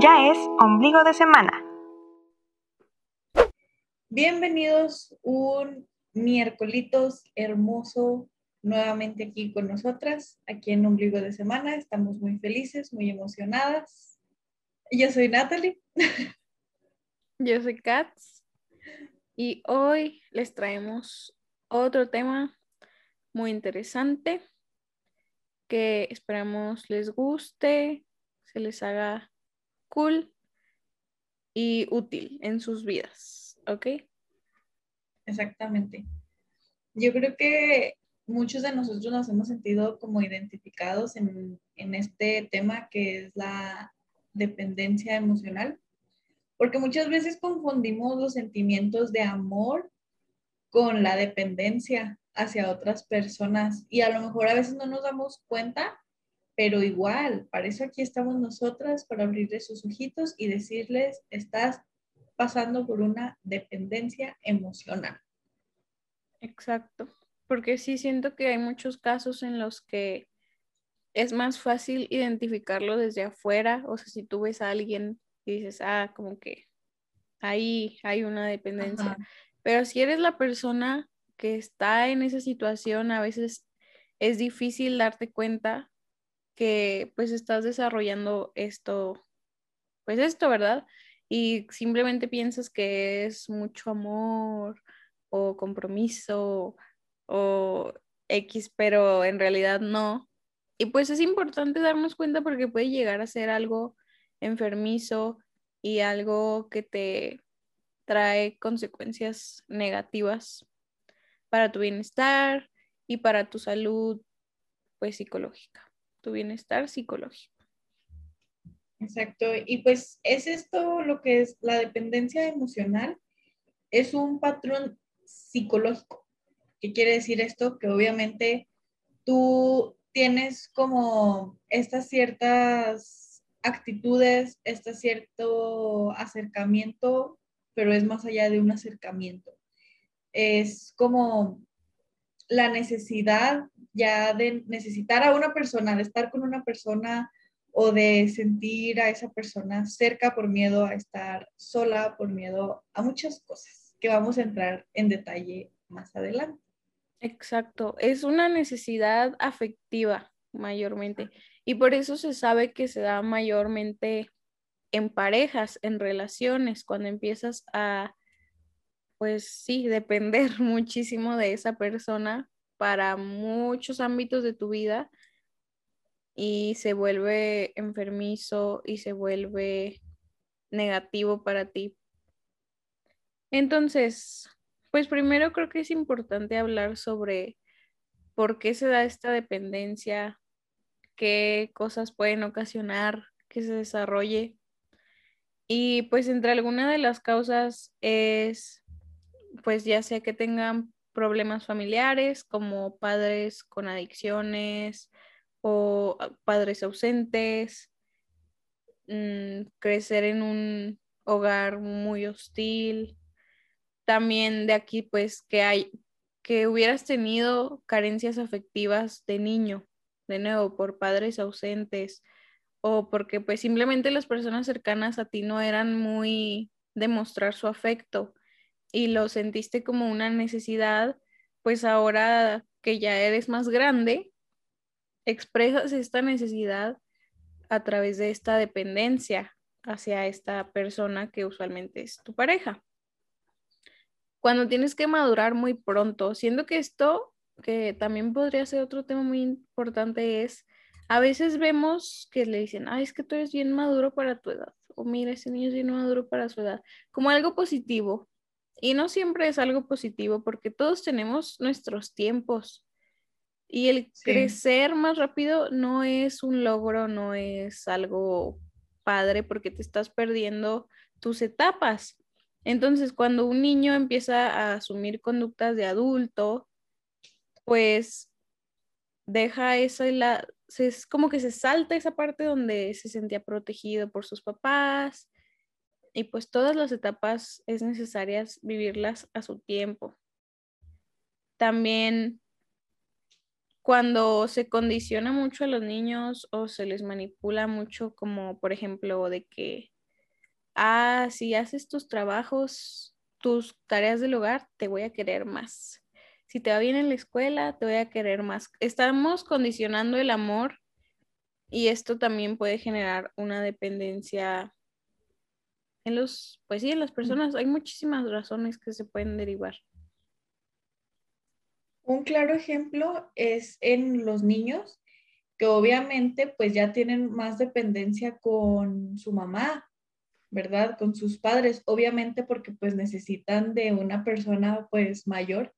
Ya es ombligo de semana. Bienvenidos un miércoles hermoso nuevamente aquí con nosotras, aquí en ombligo de semana. Estamos muy felices, muy emocionadas. Yo soy Natalie. Yo soy Katz. Y hoy les traemos otro tema muy interesante que esperamos les guste, se les haga y útil en sus vidas, ¿ok? Exactamente. Yo creo que muchos de nosotros nos hemos sentido como identificados en, en este tema que es la dependencia emocional, porque muchas veces confundimos los sentimientos de amor con la dependencia hacia otras personas y a lo mejor a veces no nos damos cuenta, pero igual, para eso aquí estamos nosotras, para abrirles sus ojitos y decirles, estás pasando por una dependencia emocional. Exacto, porque sí siento que hay muchos casos en los que es más fácil identificarlo desde afuera, o sea, si tú ves a alguien y dices, ah, como que ahí hay una dependencia, pero si eres la persona que está en esa situación, a veces es difícil darte cuenta que pues estás desarrollando esto, pues esto, ¿verdad? Y simplemente piensas que es mucho amor o compromiso o X, pero en realidad no. Y pues es importante darnos cuenta porque puede llegar a ser algo enfermizo y algo que te trae consecuencias negativas para tu bienestar y para tu salud pues psicológica, tu bienestar psicológico. Exacto, y pues es esto lo que es la dependencia emocional, es un patrón psicológico. ¿Qué quiere decir esto? Que obviamente tú tienes como estas ciertas actitudes, este cierto acercamiento, pero es más allá de un acercamiento es como la necesidad ya de necesitar a una persona, de estar con una persona o de sentir a esa persona cerca por miedo a estar sola, por miedo a muchas cosas que vamos a entrar en detalle más adelante. Exacto, es una necesidad afectiva mayormente y por eso se sabe que se da mayormente en parejas, en relaciones, cuando empiezas a pues sí, depender muchísimo de esa persona para muchos ámbitos de tu vida y se vuelve enfermizo y se vuelve negativo para ti. Entonces, pues primero creo que es importante hablar sobre por qué se da esta dependencia, qué cosas pueden ocasionar que se desarrolle. Y pues entre algunas de las causas es pues ya sea que tengan problemas familiares como padres con adicciones o ah, padres ausentes, mm, crecer en un hogar muy hostil. También de aquí pues que hay que hubieras tenido carencias afectivas de niño, de nuevo por padres ausentes o porque pues simplemente las personas cercanas a ti no eran muy de mostrar su afecto y lo sentiste como una necesidad, pues ahora que ya eres más grande, expresas esta necesidad a través de esta dependencia hacia esta persona que usualmente es tu pareja. Cuando tienes que madurar muy pronto, siendo que esto, que también podría ser otro tema muy importante, es a veces vemos que le dicen, ay, es que tú eres bien maduro para tu edad, o mira, ese niño es bien maduro para su edad, como algo positivo, y no siempre es algo positivo porque todos tenemos nuestros tiempos. Y el crecer más rápido no es un logro, no es algo padre porque te estás perdiendo tus etapas. Entonces, cuando un niño empieza a asumir conductas de adulto, pues deja eso y la, es como que se salta esa parte donde se sentía protegido por sus papás, y pues todas las etapas es necesarias vivirlas a su tiempo. También cuando se condiciona mucho a los niños o se les manipula mucho, como por ejemplo de que, ah, si haces tus trabajos, tus tareas del hogar, te voy a querer más. Si te va bien en la escuela, te voy a querer más. Estamos condicionando el amor y esto también puede generar una dependencia en los, pues sí, en las personas. Hay muchísimas razones que se pueden derivar. Un claro ejemplo es en los niños, que obviamente pues ya tienen más dependencia con su mamá, ¿verdad? Con sus padres, obviamente porque pues necesitan de una persona pues mayor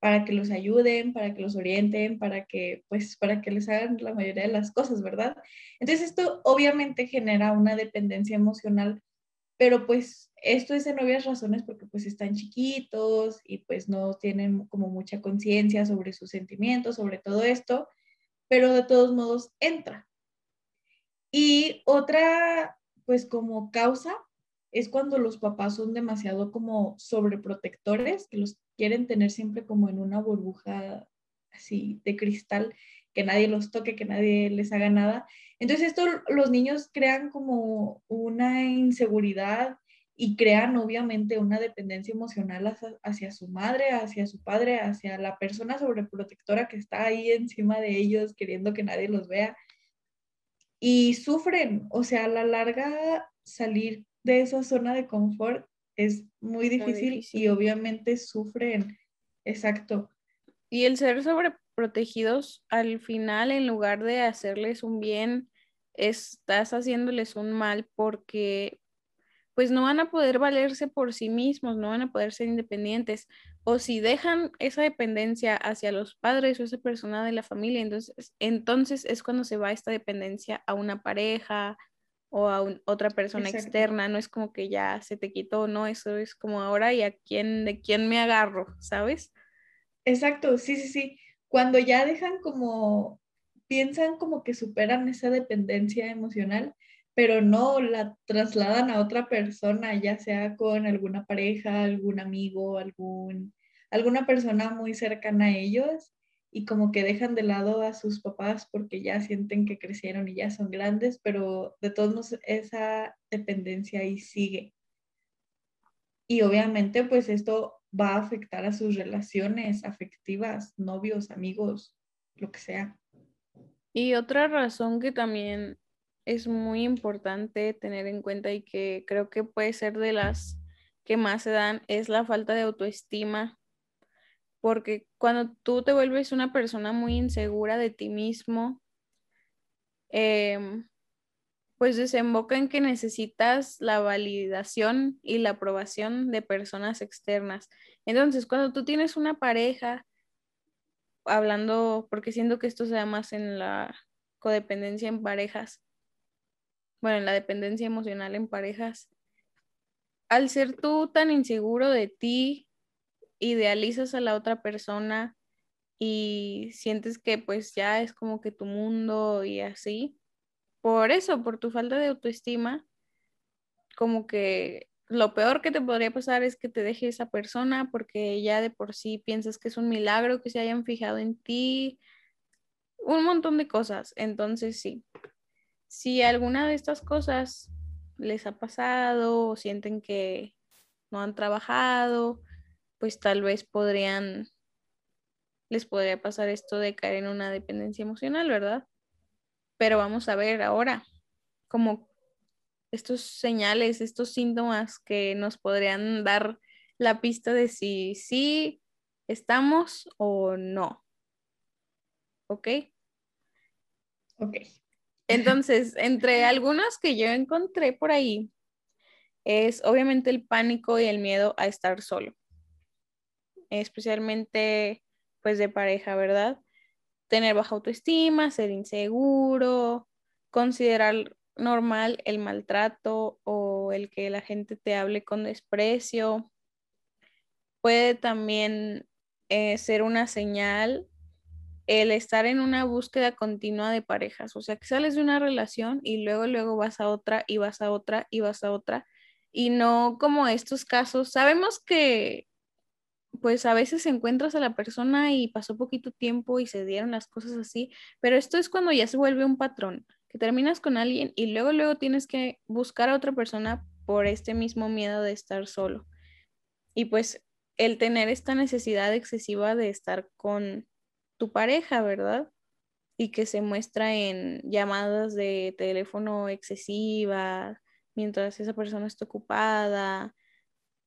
para que los ayuden, para que los orienten, para que pues para que les hagan la mayoría de las cosas, ¿verdad? Entonces esto obviamente genera una dependencia emocional pero pues esto es en obvias razones porque pues están chiquitos y pues no tienen como mucha conciencia sobre sus sentimientos, sobre todo esto, pero de todos modos entra. Y otra pues como causa es cuando los papás son demasiado como sobreprotectores, que los quieren tener siempre como en una burbuja así de cristal, que nadie los toque, que nadie les haga nada. Entonces esto los niños crean como una inseguridad y crean obviamente una dependencia emocional hacia, su madre, hacia su padre, hacia la persona sobreprotectora que está ahí encima de ellos queriendo que nadie los vea. Y sufren, o sea, a la larga salir de esa zona de confort es muy difícil, y obviamente sufren, exacto. Y el ser sobreprotegidos al final, en lugar de hacerles un bien, estás haciéndoles un mal porque pues no van a poder valerse por sí mismos, no van a poder ser independientes. O si dejan esa dependencia hacia los padres o esa persona de la familia, entonces, entonces es cuando se va esta dependencia a una pareja o a otra persona externa. No es como que ya se te quitó, no, eso es como ahora y a quién, de quién me agarro, ¿sabes? Exacto, sí, sí, sí. Cuando ya dejan como piensan como que superan esa dependencia emocional, pero no la trasladan a otra persona, ya sea con alguna pareja, algún amigo, algún, alguna persona muy cercana a ellos y como que dejan de lado a sus papás porque ya sienten que crecieron y ya son grandes, pero de todos modos esa dependencia ahí sigue. Y obviamente pues esto va a afectar a sus relaciones afectivas, novios, amigos, lo que sea. Y otra razón que también es muy importante tener en cuenta y que creo que puede ser de las que más se dan es la falta de autoestima. Porque cuando tú te vuelves una persona muy insegura de ti mismo, em, pues desemboca en que necesitas la validación y la aprobación de personas externas. Entonces, cuando tú tienes una pareja hablando, porque siento que esto se da más en la codependencia en parejas, bueno, en la dependencia emocional en parejas, al ser tú tan inseguro de ti, idealizas a la otra persona y sientes que pues ya es como que tu mundo y así, por eso, por tu falta de autoestima, como que lo peor que te podría pasar es que te deje esa persona porque ya de por sí piensas que es un milagro que se hayan fijado en ti, un montón de cosas. Entonces, sí, si alguna de estas cosas les ha pasado o sienten que no han trabajado, pues tal vez podrían, les podría pasar esto de caer en una dependencia emocional, ¿verdad? Pero vamos a ver ahora, como estos señales, estos síntomas que nos podrían dar la pista de si sí estamos o no. ¿Ok? Ok. Entonces, entre algunos que yo encontré por ahí, es obviamente el pánico y el miedo a estar solo. Especialmente, pues, de pareja, ¿verdad? Tener baja autoestima, ser inseguro, considerar normal el maltrato o el que la gente te hable con desprecio. Puede también eh, ser una señal el estar en una búsqueda continua de parejas, o sea, que sales de una relación y luego, luego vas a otra y vas a otra y vas a otra, y no como estos casos. Sabemos que pues a veces encuentras a la persona y pasó poquito tiempo y se dieron las cosas así, pero esto es cuando ya se vuelve un patrón, que terminas con alguien y luego luego tienes que buscar a otra persona por este mismo miedo de estar solo. Y pues el tener esta necesidad excesiva de estar con tu pareja, ¿verdad? Y que se muestra en llamadas de teléfono excesivas mientras esa persona está ocupada,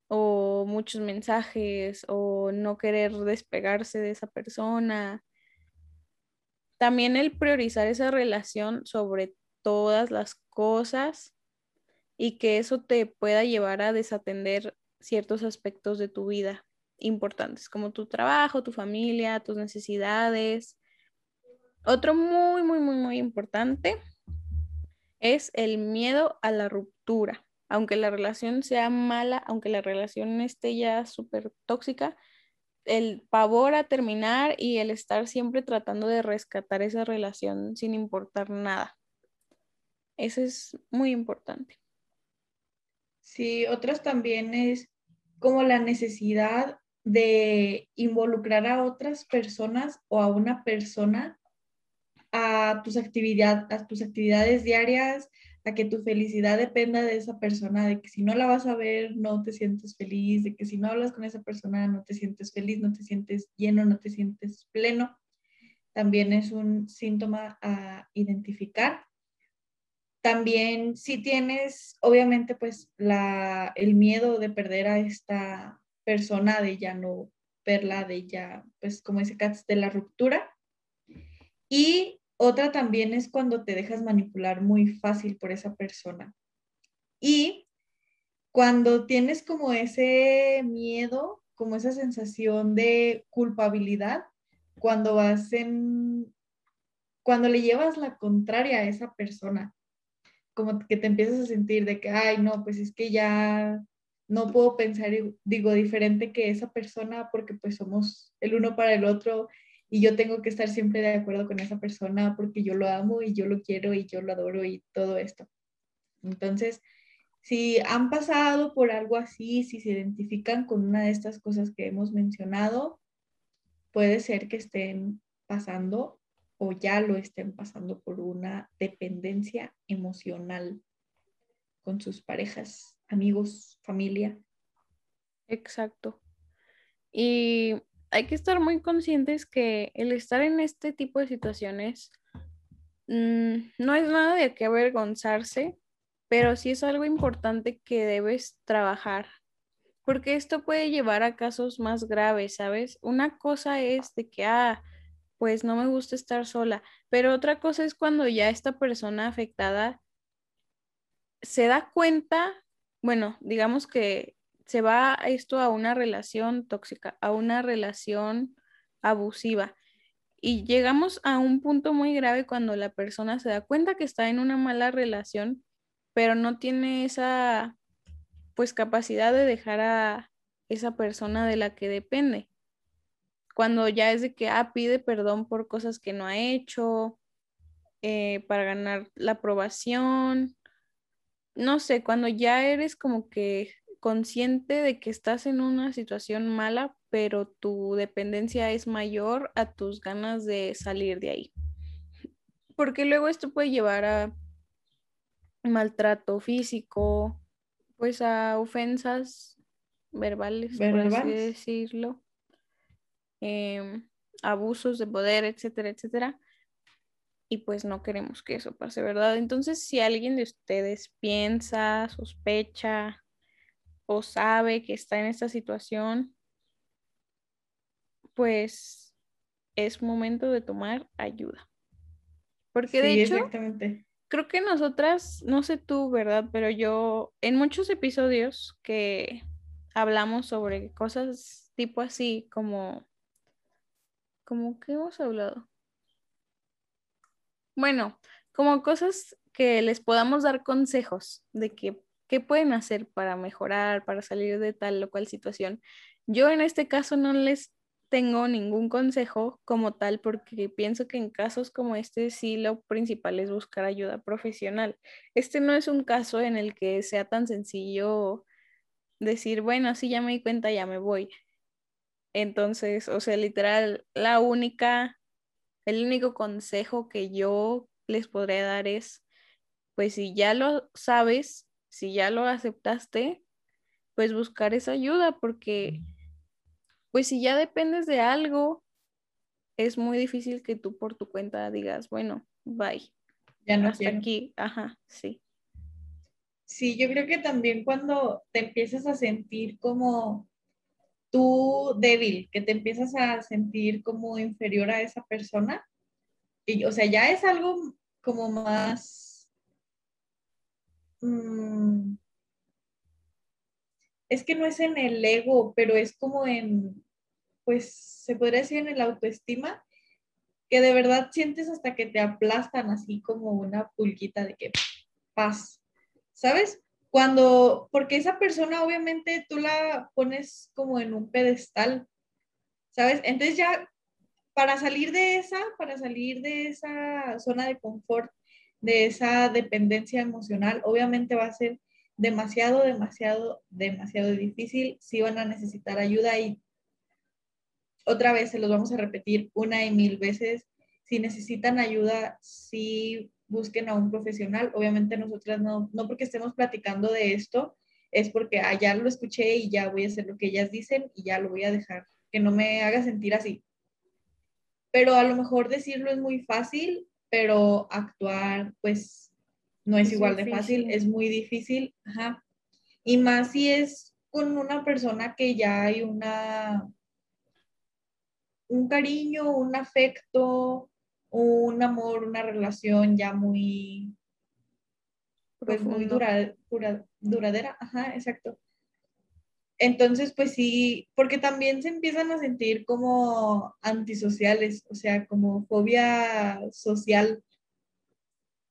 o muchos mensajes, o no querer despegarse de esa persona. También el priorizar esa relación sobre todas las cosas y que eso te pueda llevar a desatender ciertos aspectos de tu vida importantes, como tu trabajo, tu familia, tus necesidades. Otro muy, muy, muy, muy importante es el miedo a la ruptura. Aunque la relación sea mala, aunque la relación esté ya súper tóxica, el pavor a terminar y el estar siempre tratando de rescatar esa relación sin importar nada. Eso es muy importante. Sí, otras también es como la necesidad de involucrar a otras personas o a una persona a tus, actividad, a tus actividades diarias, a que tu felicidad dependa de esa persona, de que si no la vas a ver no te sientes feliz, de que si no hablas con esa persona no te sientes feliz, no te sientes lleno, no te sientes pleno. También es un síntoma a identificar. También si tienes, obviamente, pues la, el miedo de perder a esta persona, de ya no verla, de ya, pues como ese caso de la ruptura. Y otra también es cuando te dejas manipular muy fácil por esa persona. Y cuando tienes como ese miedo, como esa sensación de culpabilidad, cuando vas en, cuando le llevas la contraria a esa persona, como que te empiezas a sentir de que, ay, no, pues es que ya no puedo pensar, digo, diferente que esa persona porque pues somos el uno para el otro y yo tengo que estar siempre de acuerdo con esa persona porque yo lo amo y yo lo quiero y yo lo adoro y todo esto. Entonces, si han pasado por algo así, si se identifican con una de estas cosas que hemos mencionado, puede ser que estén pasando o ya lo estén pasando por una dependencia emocional con sus parejas, amigos, familia. Exacto. Y hay que estar muy conscientes que el estar en este tipo de situaciones mm, no es nada de qué avergonzarse, pero sí es algo importante que debes trabajar, porque esto puede llevar a casos más graves, ¿sabes? Una cosa es de que, ah, pues no me gusta estar sola, pero otra cosa es cuando ya esta persona afectada se da cuenta, bueno, digamos que se va esto a una relación tóxica, a una relación abusiva. Y llegamos a un punto muy grave cuando la persona se da cuenta que está en una mala relación, pero no tiene esa pues capacidad de dejar a esa persona de la que depende cuando ya es de que, ah, pide perdón por cosas que no ha hecho, eh, para ganar la aprobación, no sé, cuando ya eres como que consciente de que estás en una situación mala, pero tu dependencia es mayor a tus ganas de salir de ahí. Porque luego esto puede llevar a maltrato físico, pues a ofensas verbales, por así decirlo. Em, abusos de poder, etcétera, etcétera. Y pues no queremos que eso pase, ¿verdad? Entonces, si alguien de ustedes piensa, sospecha o sabe que está en esta situación, pues es momento de tomar ayuda. Porque de hecho, creo que nosotras, no sé tú, ¿verdad? Pero yo, en muchos episodios que hablamos sobre cosas tipo así, como ¿Cómo que hemos hablado? Bueno, como cosas que les podamos dar consejos de que, pueden hacer para mejorar, para salir de tal o cual situación. Yo en este caso no les tengo ningún consejo como tal porque pienso que en casos como este sí lo principal es buscar ayuda profesional. Este no es un caso en el que sea tan sencillo decir, bueno, sí ya me di cuenta, ya me voy Entonces, o sea, literal, la única, el único consejo que yo les podría dar es, pues si ya lo sabes, si ya lo aceptaste, pues buscar esa ayuda, porque pues si ya dependes de algo, es muy difícil que tú por tu cuenta digas, bueno, bye. Ya no Hasta aquí, ajá, sí. Sí, yo creo que también cuando te empiezas a sentir como tú débil, que te empiezas a sentir como inferior a esa persona, y, o sea, ya es algo como más... Mm, es que no es en el ego, pero es como en, pues se podría decir en el autoestima, que de verdad sientes hasta que te aplastan así como una pulquita de que paz, ¿sabes? Cuando, porque esa persona obviamente tú la pones como en un pedestal, ¿sabes? Entonces ya para salir de esa, para salir de esa zona de confort, de esa dependencia emocional, obviamente va a ser demasiado, demasiado, demasiado difícil. Si van a necesitar ayuda y otra vez se los vamos a repetir una y mil veces. Si necesitan ayuda, sí busquen a un profesional. Obviamente nosotras no, no porque estemos platicando de esto, es porque allá ah, lo escuché y ya voy a hacer lo que ellas dicen y ya lo voy a dejar, que no me haga sentir así. Pero a lo mejor decirlo es muy fácil, pero actuar pues no es, igual de fácil, es muy difícil. Ajá. Y más si es con una persona que ya hay una un cariño, un afecto, un amor, una relación ya muy, pues muy dura, duradera, ajá, exacto. Entonces, pues sí, porque también se empiezan a sentir como antisociales, o sea, como fobia social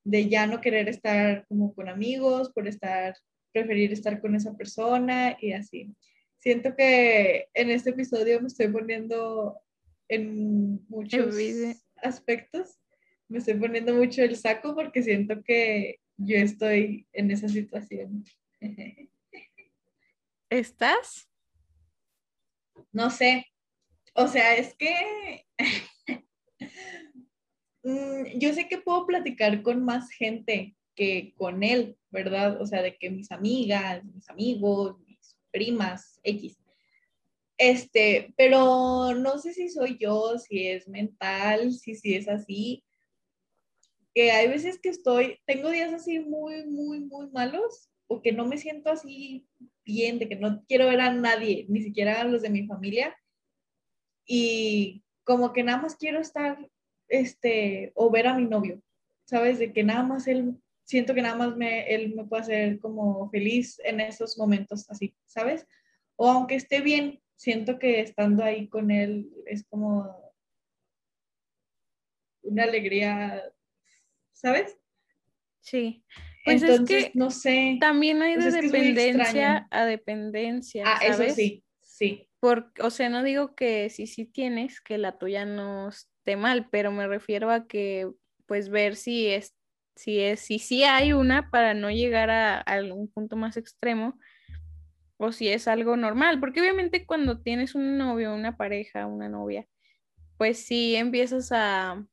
de ya no querer estar como con amigos, por estar, preferir estar con esa persona y así. Siento que en este episodio me estoy poniendo en muchos aspectos. Me estoy poniendo mucho el saco porque siento que yo estoy en esa situación. ¿Estás? No sé. O sea, es que mm, yo sé que puedo platicar con más gente que con él, ¿verdad? O sea, de que mis amigas, mis amigos, mis primas, X. Este, pero no sé si soy yo, si es mental, si, si es así. Que hay veces que estoy, tengo días así muy, muy, muy malos o que no me siento así bien, de que no quiero ver a nadie, ni siquiera a los de mi familia. Y como que nada más quiero estar, este, o ver a mi novio, ¿sabes? De que nada más él, siento que nada más me, él me puede hacer como feliz en esos momentos así, ¿sabes? O aunque esté bien, siento que estando ahí con él es como una alegría, ¿sabes? Sí. Pues Entonces, es que no sé. También hay de dependencia a dependencia. Ah, eso sí, sí. Porque, o sea, no digo que si sí tienes, que la tuya no esté mal, pero me refiero a que, pues, ver si es, si es, si sí hay una para no llegar a, a algún punto más extremo, o si es algo normal, porque obviamente cuando tienes un novio, una pareja, una novia, pues sí empiezas a,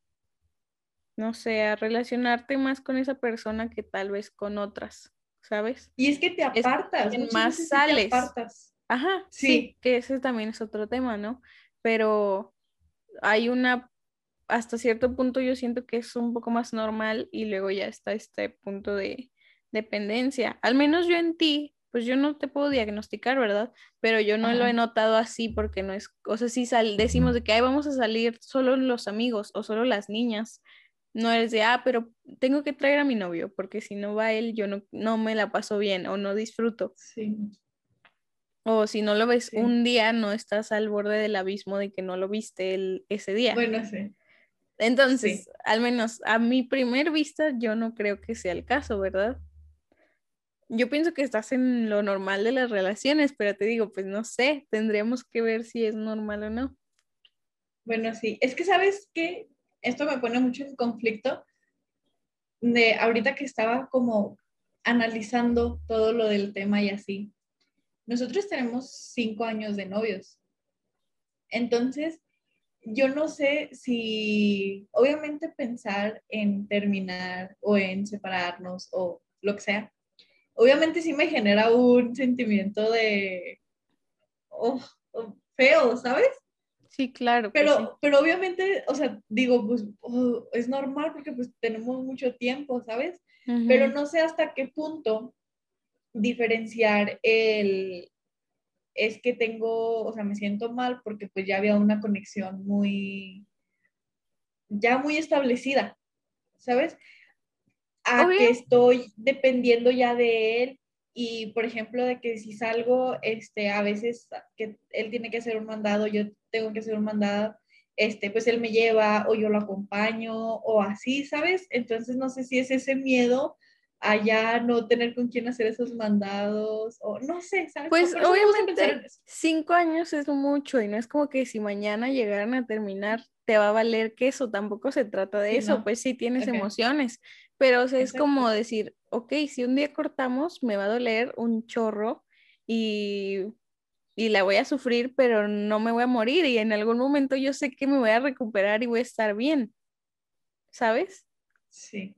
no sé, a relacionarte más con esa persona que tal vez con otras, ¿sabes? Y es que te apartas, es, más sales. Ajá, sí. sí, que ese también es otro tema, ¿no? Pero hay una, hasta cierto punto yo siento que es un poco más normal y luego ya está este punto de dependencia. Al menos yo en ti pues yo no te puedo diagnosticar, ¿verdad? Pero yo no lo he notado así porque no es, o sea, si sal, decimos de que ahí vamos a salir solo los amigos o solo las niñas, no es de, ah, pero tengo que traer a mi novio, porque si no va él, yo no, no me la paso bien o no disfruto. Sí. O si no lo ves un día, no estás al borde del abismo de que no lo viste el, ese día. Bueno, sí. Entonces, al menos a mi primer vista, yo no creo que sea el caso, ¿verdad? yo pienso que estás en lo normal de las relaciones, pero te digo, pues no sé, tendríamos que ver si es normal o no. Bueno, sí, es que sabes que esto me pone mucho en conflicto de ahorita que estaba como analizando todo lo del tema y así. Nosotros tenemos cinco años de novios. Entonces, yo no sé si, obviamente pensar en terminar o en separarnos o lo que sea, obviamente sí me genera un sentimiento de oh, feo, ¿sabes? Sí, claro. Pero, sí. pero obviamente, o sea, digo, pues oh, es normal porque pues tenemos mucho tiempo, ¿sabes? Uh -huh. Pero no sé hasta qué punto diferenciar el, es que tengo, o sea, me siento mal porque pues ya había una conexión muy, ya muy establecida, ¿sabes? A Obvio. que estoy dependiendo ya de él y, por ejemplo, de que si salgo, este, a veces que él tiene que hacer un mandado, yo tengo que hacer un mandado, este, pues él me lleva o yo lo acompaño o así, ¿sabes? Entonces no sé si es ese miedo allá no tener con quién hacer esos mandados o no sé, ¿sabes? Pues obviamente cinco años es mucho y no es como que si mañana llegaran a terminar te va a valer que eso, tampoco se trata de sí, eso, no. pues sí tienes okay. emociones, pero o sea, es como decir, ok, si un día cortamos me va a doler un chorro y, y la voy a sufrir, pero no me voy a morir y en algún momento yo sé que me voy a recuperar y voy a estar bien, ¿sabes? Sí.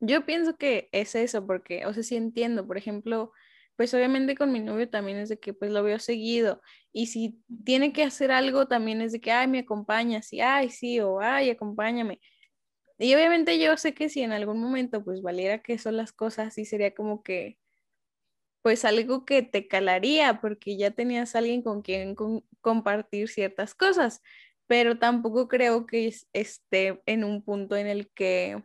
Yo pienso que es eso, porque, o sea, sí entiendo, por ejemplo, pues obviamente con mi novio también es de que pues lo veo seguido y si tiene que hacer algo también es de que, ay, me acompañas y, ay, sí, o, ay, acompáñame. Y obviamente yo sé que si en algún momento pues valiera que son las cosas, sí sería como que, pues algo que te calaría porque ya tenías alguien con quien con compartir ciertas cosas, pero tampoco creo que esté en un punto en el que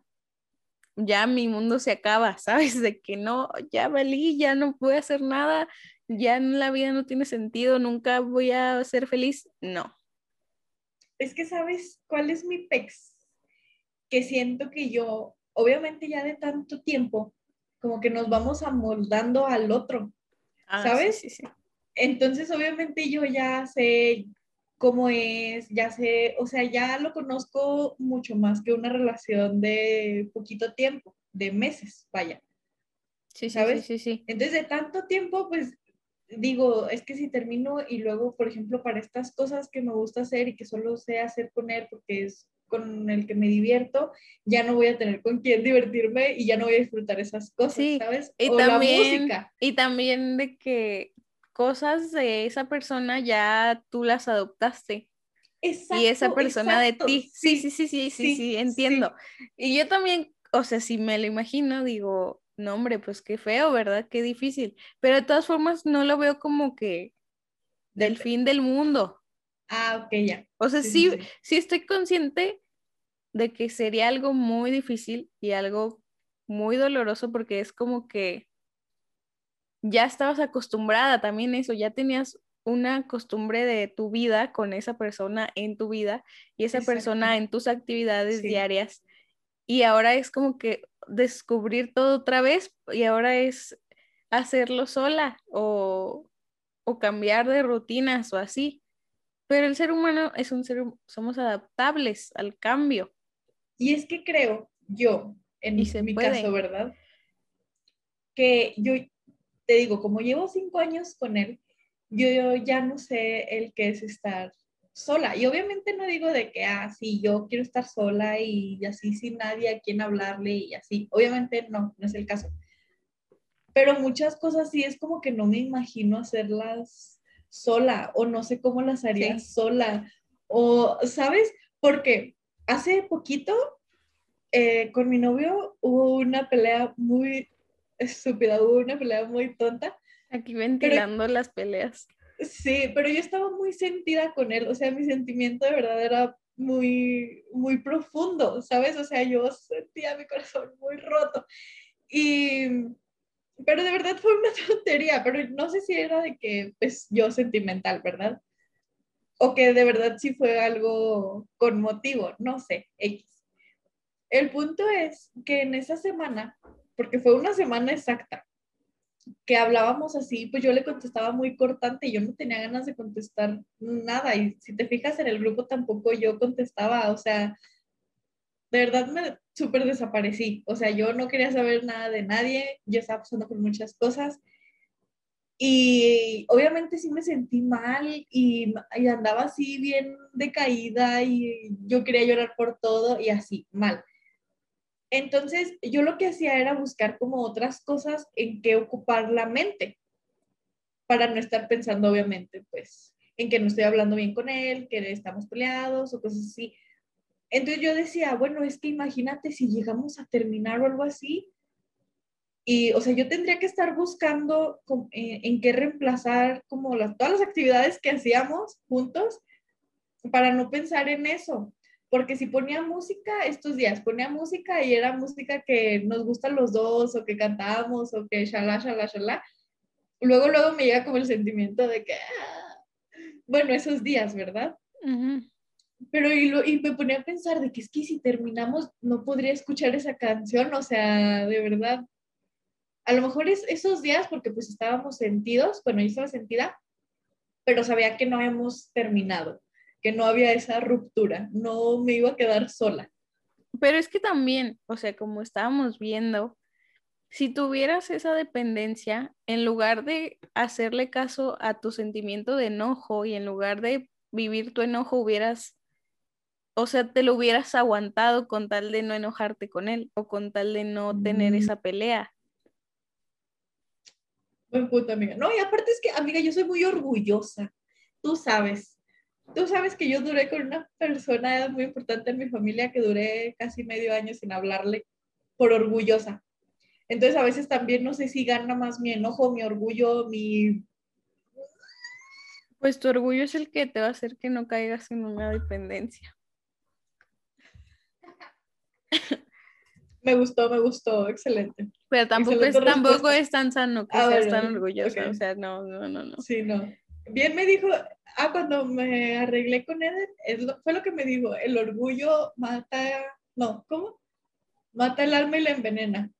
ya mi mundo se acaba, ¿sabes? De que no, ya valí, ya no puedo hacer nada, ya en la vida no tiene sentido, nunca voy a ser feliz. No. Es que, ¿sabes cuál es mi pex? Que siento que yo, obviamente ya de tanto tiempo, como que nos vamos amoldando al otro, ah, ¿sabes? Sí, sí, sí. Entonces, obviamente yo ya sé cómo es, ya sé, o sea, ya lo conozco mucho más que una relación de poquito tiempo, de meses, vaya. Sí, ¿sabes? Sí, sí, sí. Entonces, de tanto tiempo, pues digo, es que si termino y luego, por ejemplo, para estas cosas que me gusta hacer y que solo sé hacer con él porque es con el que me divierto, ya no voy a tener con quién divertirme y ya no voy a disfrutar esas cosas, sí. ¿sabes? Y o también, la música. Y también de que cosas de esa persona ya tú las adoptaste. Exacto, y esa persona exacto, de ti. Sí, sí, sí, sí, sí, sí, sí entiendo. Y yo también, o sea, si me lo imagino, digo, no, hombre, pues qué feo, ¿verdad? Qué difícil. Pero de todas formas, no lo veo como que del fin del mundo. Ah, ok, ya. O sea, sí, sí, sí estoy consciente de que sería algo muy difícil y algo muy doloroso porque es como que ya estabas acostumbrada también eso, ya tenías una costumbre de tu vida con esa persona en tu vida y esa Exacto. persona en tus actividades Sí. diarias. Y ahora es como que descubrir todo otra vez y ahora es hacerlo sola o, o cambiar de rutinas o así. Pero el ser humano es un ser, somos adaptables al cambio. Y es que creo yo, en Y mi puede. caso, ¿verdad? Que yo te digo, como llevo cinco años con él, yo, yo ya no sé el que es estar sola. Y obviamente no digo de que, ah, sí, yo quiero estar sola y así sin nadie a quien hablarle y así. Obviamente no, no es el caso. Pero muchas cosas sí es como que no me imagino hacerlas sola o no sé cómo las haría Sí. sola. O, ¿sabes? Porque hace poquito eh, con mi novio hubo una pelea muy estúpida, hubo una pelea muy tonta. Aquí ventilando las peleas. Sí, pero yo estaba muy sentida con él, o sea, mi sentimiento de verdad era muy, muy profundo, ¿sabes? O sea, yo sentía mi corazón muy roto. Y, pero de verdad fue una tontería, pero no sé si era de que, pues, yo sentimental, ¿verdad? O que de verdad sí fue algo con motivo, no sé, X. El punto es que en esa semana, porque fue una semana exacta, que hablábamos así, pues yo le contestaba muy cortante y yo no tenía ganas de contestar nada. Y si te fijas en el grupo tampoco yo contestaba, o sea, de verdad me súper desaparecí. O sea, yo no quería saber nada de nadie, yo estaba pasando por muchas cosas. Y obviamente sí me sentí mal y, y, andaba así bien decaída y yo quería llorar por todo y así, mal. Entonces yo lo que hacía era buscar como otras cosas en que ocupar la mente para no estar pensando obviamente pues en que no estoy hablando bien con él, que estamos peleados o cosas así. Entonces yo decía, bueno, es que imagínate si llegamos a terminar o algo así, y, o sea, yo tendría que estar buscando eh, en qué reemplazar como las, todas las actividades que hacíamos juntos para no pensar en eso. Porque si ponía música estos días, ponía música y era música que nos gustan los dos o que cantamos o que shalá, shalá, shalá, luego, luego me llega como el sentimiento de que, ah, bueno, esos días, ¿verdad? Pero y, lo, y me ponía a pensar de que es que si terminamos no podría escuchar esa canción, o sea, de verdad, a lo mejor es esos días porque pues estábamos sentidos, bueno, yo estaba sentida, pero sabía que no habíamos terminado, que no había esa ruptura, no me iba a quedar sola. Pero es que también, o sea, como estábamos viendo, si tuvieras esa dependencia, en lugar de hacerle caso a tu sentimiento de enojo y en lugar de vivir tu enojo, hubieras, o sea, te lo hubieras aguantado con tal de no enojarte con él o con tal de no tener esa pelea. Buen punto, amiga. No, y aparte es que, amiga, yo soy muy orgullosa. Tú sabes. Tú sabes que yo duré con una persona muy importante en mi familia que duré casi medio año sin hablarle por orgullosa. Entonces a veces también no sé si gana más mi enojo, mi orgullo, mi... Pues tu orgullo es el que te va a hacer que no caigas en una dependencia. Me gustó, me gustó, excelente. Pero tampoco, es, tampoco es tan sano que ah, seas tan orgullosa, o sea, no, no, no, no. Sí, no. Bien me dijo, ah, cuando me arreglé con Eden, es fue lo que me dijo, el orgullo mata, no, ¿cómo? Mata el alma y la envenena.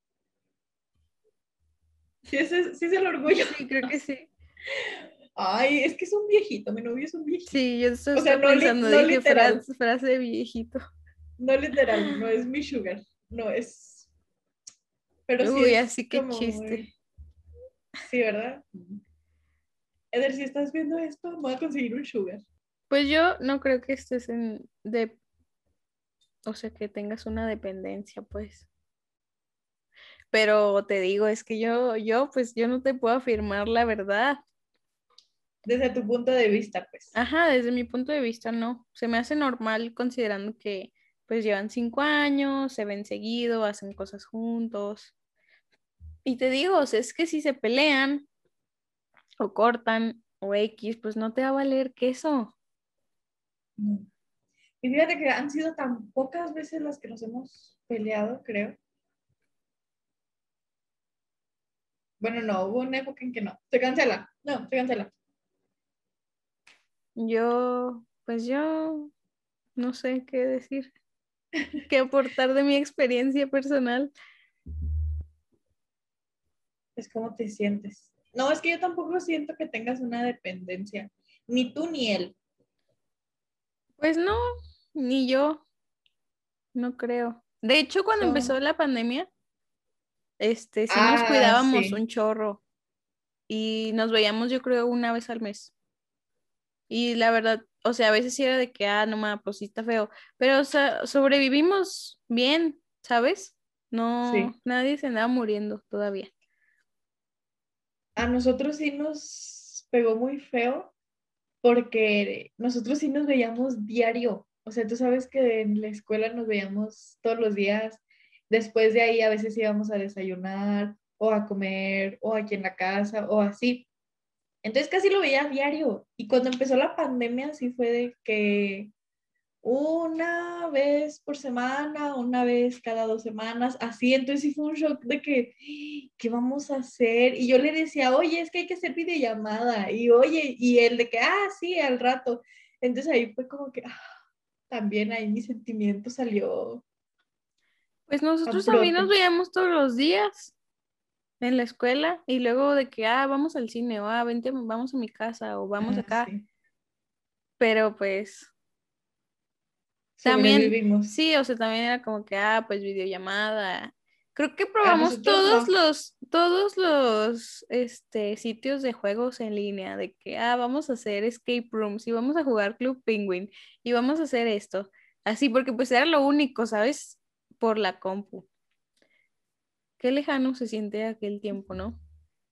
Sí es, sí es el orgullo. Sí, creo que sí. Ay, es que es un viejito, mi novio es un viejito. Sí, yo estoy o sea, no pensando, no dije frase, frase de viejito. No literal, no es mi sugar no es. Pero Uy, sí así que chiste. Sí, ¿verdad? Eder, si estás viendo esto, voy a conseguir un sugar. Pues yo no creo que estés en de o sea, que tengas una dependencia, pues. Pero te digo, es que yo, yo, pues yo no te puedo afirmar la verdad. Desde tu punto de vista, pues. Ajá, desde mi punto de vista, no. Se me hace normal considerando que pues llevan cinco años, se ven seguido, hacen cosas juntos. Y te digo, es que si se pelean o cortan o X, pues no te va a valer queso. Y fíjate que han sido tan pocas veces las que nos hemos peleado, creo. Bueno, no, hubo una época en que no. Se cancela. No, se cancela. Yo, pues yo no sé qué decir que aportar de mi experiencia personal. Es como te sientes. No, es que yo tampoco siento que tengas una dependencia, ni tú ni él. Pues no, ni yo. No creo. De hecho, cuando empezó la pandemia, este, sí nos ah, cuidábamos un chorro y nos veíamos yo creo una vez al mes. Y la verdad, o sea, a veces era de que, ah, no mames, pues sí está feo, pero o sea, sobrevivimos bien, ¿sabes? No, nadie se andaba muriendo todavía. A nosotros sí nos pegó muy feo porque nosotros sí nos veíamos diario. O sea, tú sabes que en la escuela nos veíamos todos los días. Después de ahí a veces íbamos a desayunar o a comer o aquí en la casa o así. Entonces casi lo veía a diario. Y cuando empezó la pandemia, sí fue de que una vez por semana, una vez cada dos semanas, así. Entonces sí fue un shock de que, ¿qué vamos a hacer? Y yo le decía, oye, es que hay que hacer videollamada. Y oye, y él de que, ah, sí, al rato. Entonces ahí fue como que, ah, también ahí mi sentimiento salió. Pues nosotros también nos veíamos todos los días en la escuela y luego de que, ah, vamos al cine o, ah, vente, vamos a mi casa o vamos ah, acá. Pero pues... También, sí, o sea, también era como que, ah, pues videollamada. Creo que probamos todos los, todos los este, sitios de juegos en línea, de que, ah, vamos a hacer escape rooms y vamos a jugar Club Penguin y vamos a hacer esto. Así, porque pues era lo único, ¿sabes? Por la compu. Qué lejano se siente aquel tiempo, ¿no?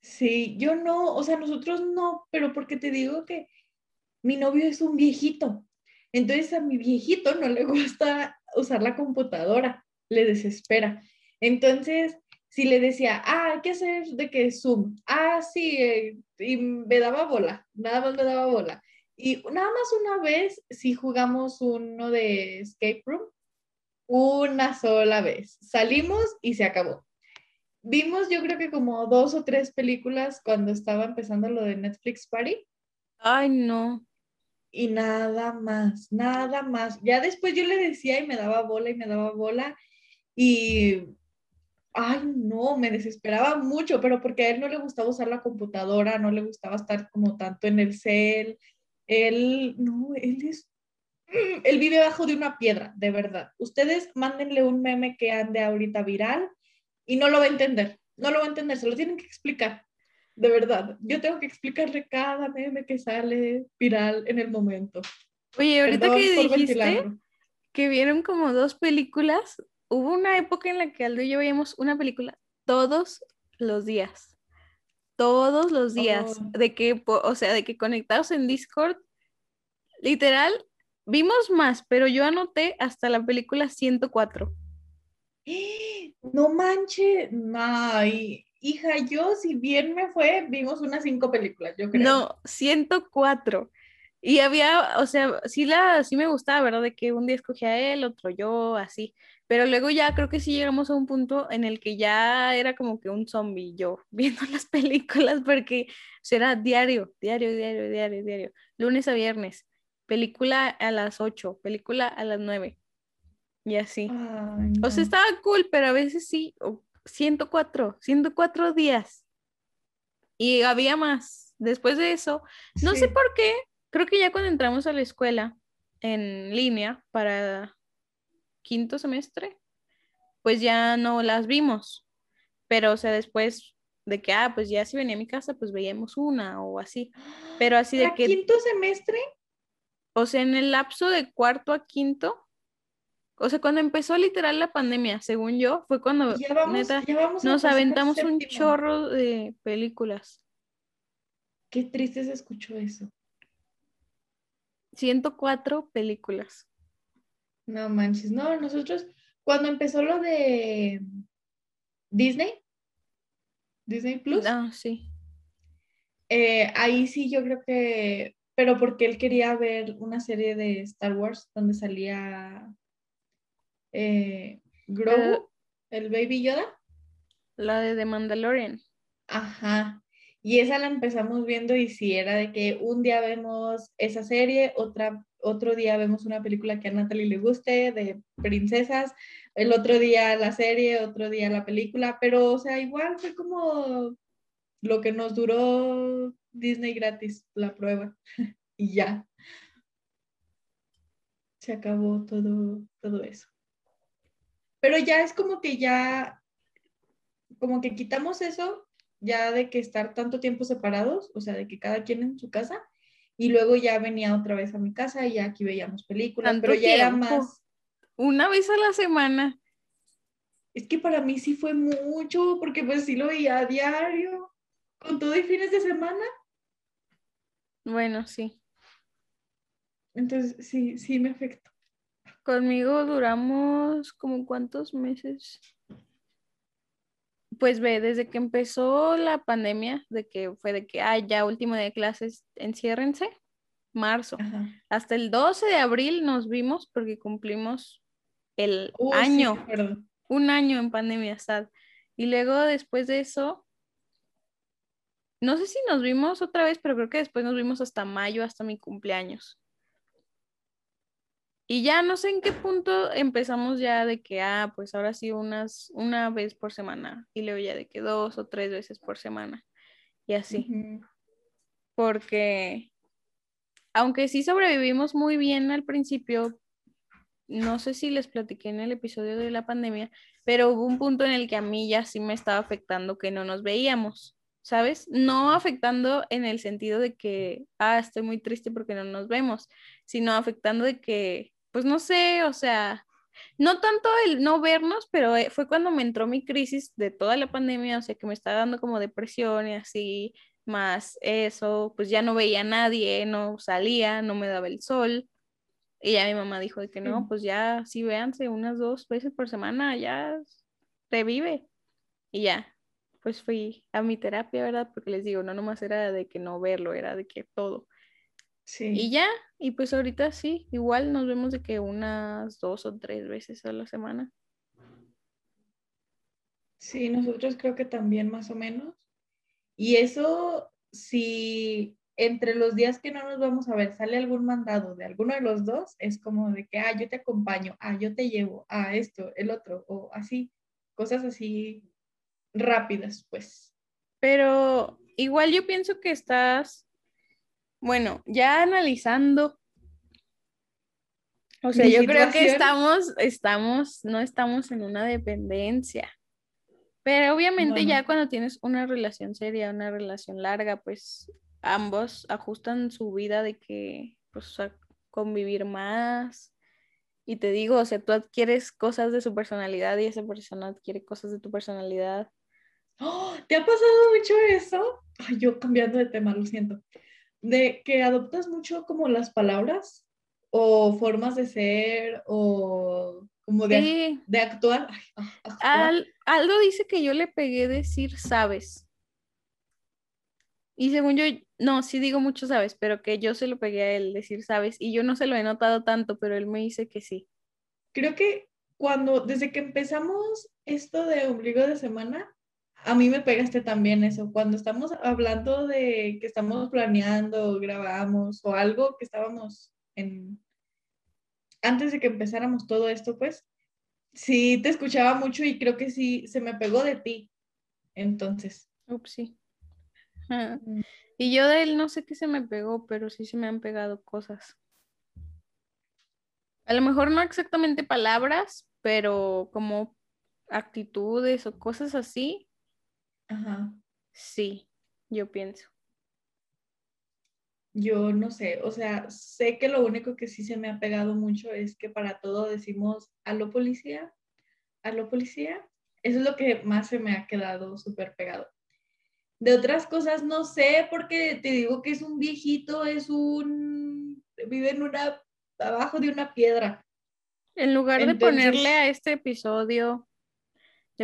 Sí, yo no, o sea, nosotros no, pero porque te digo que mi novio es un viejito. Entonces a mi viejito no le gusta usar la computadora, le desespera. Entonces, si le decía, ah, hay que hacer de que Zoom, ah, sí, eh", y me daba bola, nada más me daba bola. Y nada más una vez si jugamos uno de escape room, una sola vez. Salimos y se acabó. Vimos yo creo que como dos o tres películas cuando estaba empezando lo de Netflix Party. Ay, no. Y nada más, nada más. Ya después yo le decía y me daba bola y me daba bola. Y ay, no, me desesperaba mucho, pero porque a él no le gustaba usar la computadora, no le gustaba estar como tanto en el cel. Él, no, él es, él vive bajo de una piedra, de verdad. Ustedes mándenle un meme que ande ahorita viral y no lo va a entender, no lo va a entender, se lo tienen que explicar. De verdad, yo tengo que explicarle cada meme que sale viral en el momento. Oye, ahorita que dijiste que vieron como dos películas, hubo una época en la que Aldo y yo veíamos una película todos los días. Todos los días. Oh. De que, o sea, de que conectados en Discord, literal, vimos más, pero yo anoté hasta la película 104. No manches, ay, hija, yo si bien me fue, vimos unas cinco películas, yo creo. No, 104. Y había, o sea, sí, la, sí me gustaba, ¿verdad? De que un día escogía a él, otro yo, así. Pero luego ya creo que sí llegamos a un punto en el que ya era como que un zombie yo viendo las películas porque será diario, diario, diario, diario, diario. Lunes a viernes, película a las 8, película a las 9. Y así. O sea, estaba cool, pero a veces sí, 104, 104 días. Y había más. Después de eso, no sé por qué, creo que ya cuando entramos a la escuela en línea para quinto semestre, pues ya no las vimos. Pero, o sea, después de que, ah, pues ya si venía a mi casa, pues veíamos una o así. Pero así de que... quinto semestre? O sea, en el lapso de cuarto a quinto, o sea, cuando empezó literal la pandemia, según yo, fue cuando nos aventamos un chorro de películas. Qué triste se escuchó eso. 104 películas. No manches, no, nosotros, cuando empezó lo de Disney, Disney Plus. Ah, sí. Eh, ahí sí yo creo que, pero porque él quería ver una serie de Star Wars donde salía eh, Grogu, el Baby Yoda. La de The Mandalorian. Ajá. Y esa la empezamos viendo y si era de que un día vemos esa serie, otra otro día vemos una película que a Natalie le guste de princesas, el otro día la serie, otro día la película, pero o sea, igual fue como lo que nos duró Disney gratis, la prueba, y ya. Se acabó todo, todo eso. Pero ya es como que ya, como que quitamos eso, ya de que estar tanto tiempo separados, o sea, de que cada quien en su casa, y luego ya venía otra vez a mi casa y ya aquí veíamos películas, pero ya era más. Una vez a la semana. Es que para mí sí fue mucho, porque pues sí lo veía a diario, con todo y fines de semana. Bueno, sí. Entonces, sí, sí me afectó. Conmigo duramos como cuántos meses. Pues ve, desde que empezó la pandemia, de que fue de que, ah, ya último de clases, enciérrense, marzo. Hasta el 12 de abril nos vimos porque cumplimos el uh, año, un año en pandemia, sad. Y luego después de eso, no sé si nos vimos otra vez, pero creo que después nos vimos hasta mayo, hasta mi cumpleaños. Y ya no sé en qué punto empezamos ya de que, ah, pues ahora sí unas, una vez por semana. Y luego ya de que dos o tres veces por semana. Y así. Porque, aunque sí sobrevivimos muy bien al principio, no sé si les platiqué en el episodio de la pandemia, pero hubo un punto en el que a mí ya sí me estaba afectando que no nos veíamos, ¿sabes? No afectando en el sentido de que, ah, estoy muy triste porque no nos vemos, sino afectando de que, pues no sé, o sea, no tanto el no vernos, pero eh, fue cuando me entró mi crisis de toda la pandemia, o sea, que me estaba dando como depresión y así, más eso, pues ya no veía a nadie, no salía, no me daba el sol. Y ya mi mamá dijo de que no, pues ya sí véanse unas dos veces por semana, ya revive. Y ya, pues fui a mi terapia, ¿verdad? Porque les digo, no nomás era de que no verlo, era de que todo. Sí. Y ya, y pues ahorita sí, igual nos vemos de que unas dos o tres veces a la semana. Sí, nosotros creo que también más o menos. Y eso, si entre los días que no nos vamos a ver sale algún mandado de alguno de los dos, es como de que, ah, yo te acompaño, ah, yo te llevo, ah, esto, el otro, o así, cosas así rápidas, pues. Pero igual yo pienso que estás, bueno, ya analizando. O sea, yo creo que estamos, estamos, no estamos en una dependencia. Pero obviamente ya cuando tienes una relación seria, una relación larga, pues ambos ajustan su vida de que, pues, a convivir más. Y te digo, o sea, tú adquieres cosas de su personalidad y esa persona adquiere cosas de tu personalidad. ¡Oh! ¿Te ha pasado mucho eso? Ay, yo cambiando de tema, lo siento. De que adoptas mucho como las palabras o formas de ser o como de, de actuar. Al, Aldo dice que yo le pegué decir sabes. Y según yo, no, sí digo mucho sabes, pero que yo se lo pegué a él decir sabes. Y yo no se lo he notado tanto, pero él me dice que sí. Creo que cuando, desde que empezamos esto de ombligo de semana, a mí me pegaste también eso. Cuando estamos hablando de que estamos planeando, grabamos o algo que estábamos en, antes de que empezáramos todo esto, pues, sí te escuchaba mucho y creo que sí se me pegó de ti. Entonces. Ups, sí. Mm. Y yo de él no sé qué se me pegó, pero sí se me han pegado cosas. A lo mejor no exactamente palabras, pero como actitudes o cosas así. Ajá. Sí, yo pienso. Yo no sé, o sea, sé que lo único que sí se me ha pegado mucho es que para todo decimos a lo policía, a lo policía. Eso es lo que más se me ha quedado súper pegado. De otras cosas no sé, porque te digo que es un viejito, es un, vive en una, abajo de una piedra. En lugar de ponerle a este episodio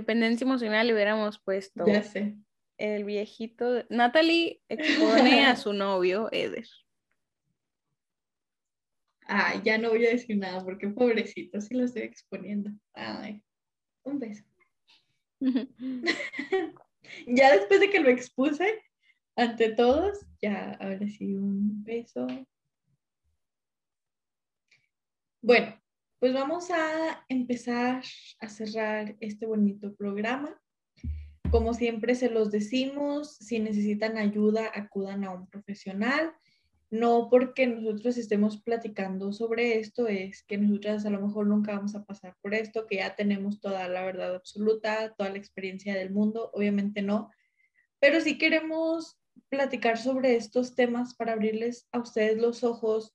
dependencia emocional, le hubiéramos puesto. Ya sé el viejito. Natalie expone a su novio, Eder. Ay, ya no voy a decir nada porque pobrecito, sí lo estoy exponiendo. Ay, un beso. ya después de que lo expuse ante todos, ya ahora sí un beso. Bueno, pues vamos a empezar a cerrar este bonito programa. Como siempre se los decimos, si necesitan ayuda, acudan a un profesional. No porque nosotros estemos platicando sobre esto, es que nosotras a lo mejor nunca vamos a pasar por esto, que ya tenemos toda la verdad absoluta, toda la experiencia del mundo, obviamente no. Pero sí queremos platicar sobre estos temas para abrirles a ustedes los ojos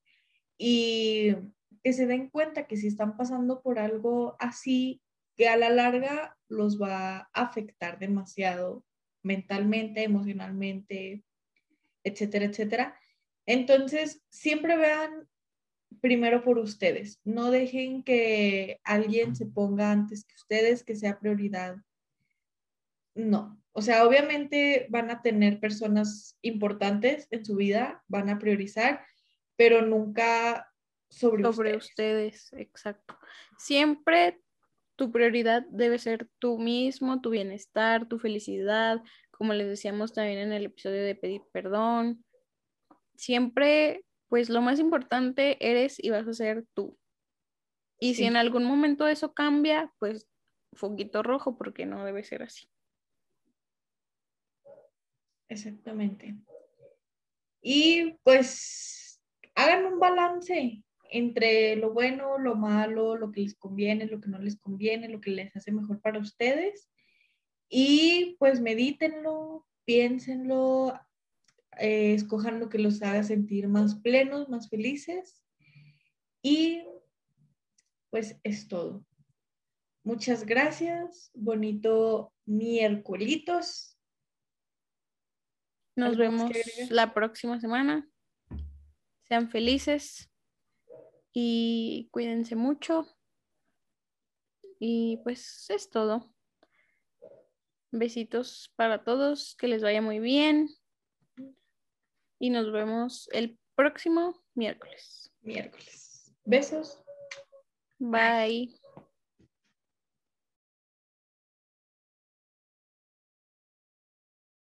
y que se den cuenta que si están pasando por algo así, que a la larga los va a afectar demasiado mentalmente, emocionalmente, etcétera, etcétera. Entonces, siempre vean primero por ustedes. No dejen que alguien se ponga antes que ustedes, que sea prioridad. No. O sea, obviamente van a tener personas importantes en su vida, van a priorizar, pero nunca sobre, sobre ustedes. ustedes. Exacto. Siempre tu prioridad debe ser tú mismo, tu bienestar, tu felicidad, como les decíamos también en el episodio de pedir perdón. Siempre, pues lo más importante eres y vas a ser tú. Y si en algún momento eso cambia, pues foquito rojo porque no debe ser así. Exactamente. Y pues hagan un balance entre lo bueno, lo malo, lo que les conviene, lo que no les conviene, lo que les hace mejor para ustedes. Y pues medítenlo, piénsenlo, eh, escojan lo que los haga sentir más plenos, más felices. Y pues es todo. Muchas gracias. Bonito miércolitos. Nos vemos la próxima semana. Sean felices y cuídense mucho. Y pues es todo. Besitos para todos, que les vaya muy bien. Y nos vemos el próximo miércoles. Miércoles. Besos. Bye.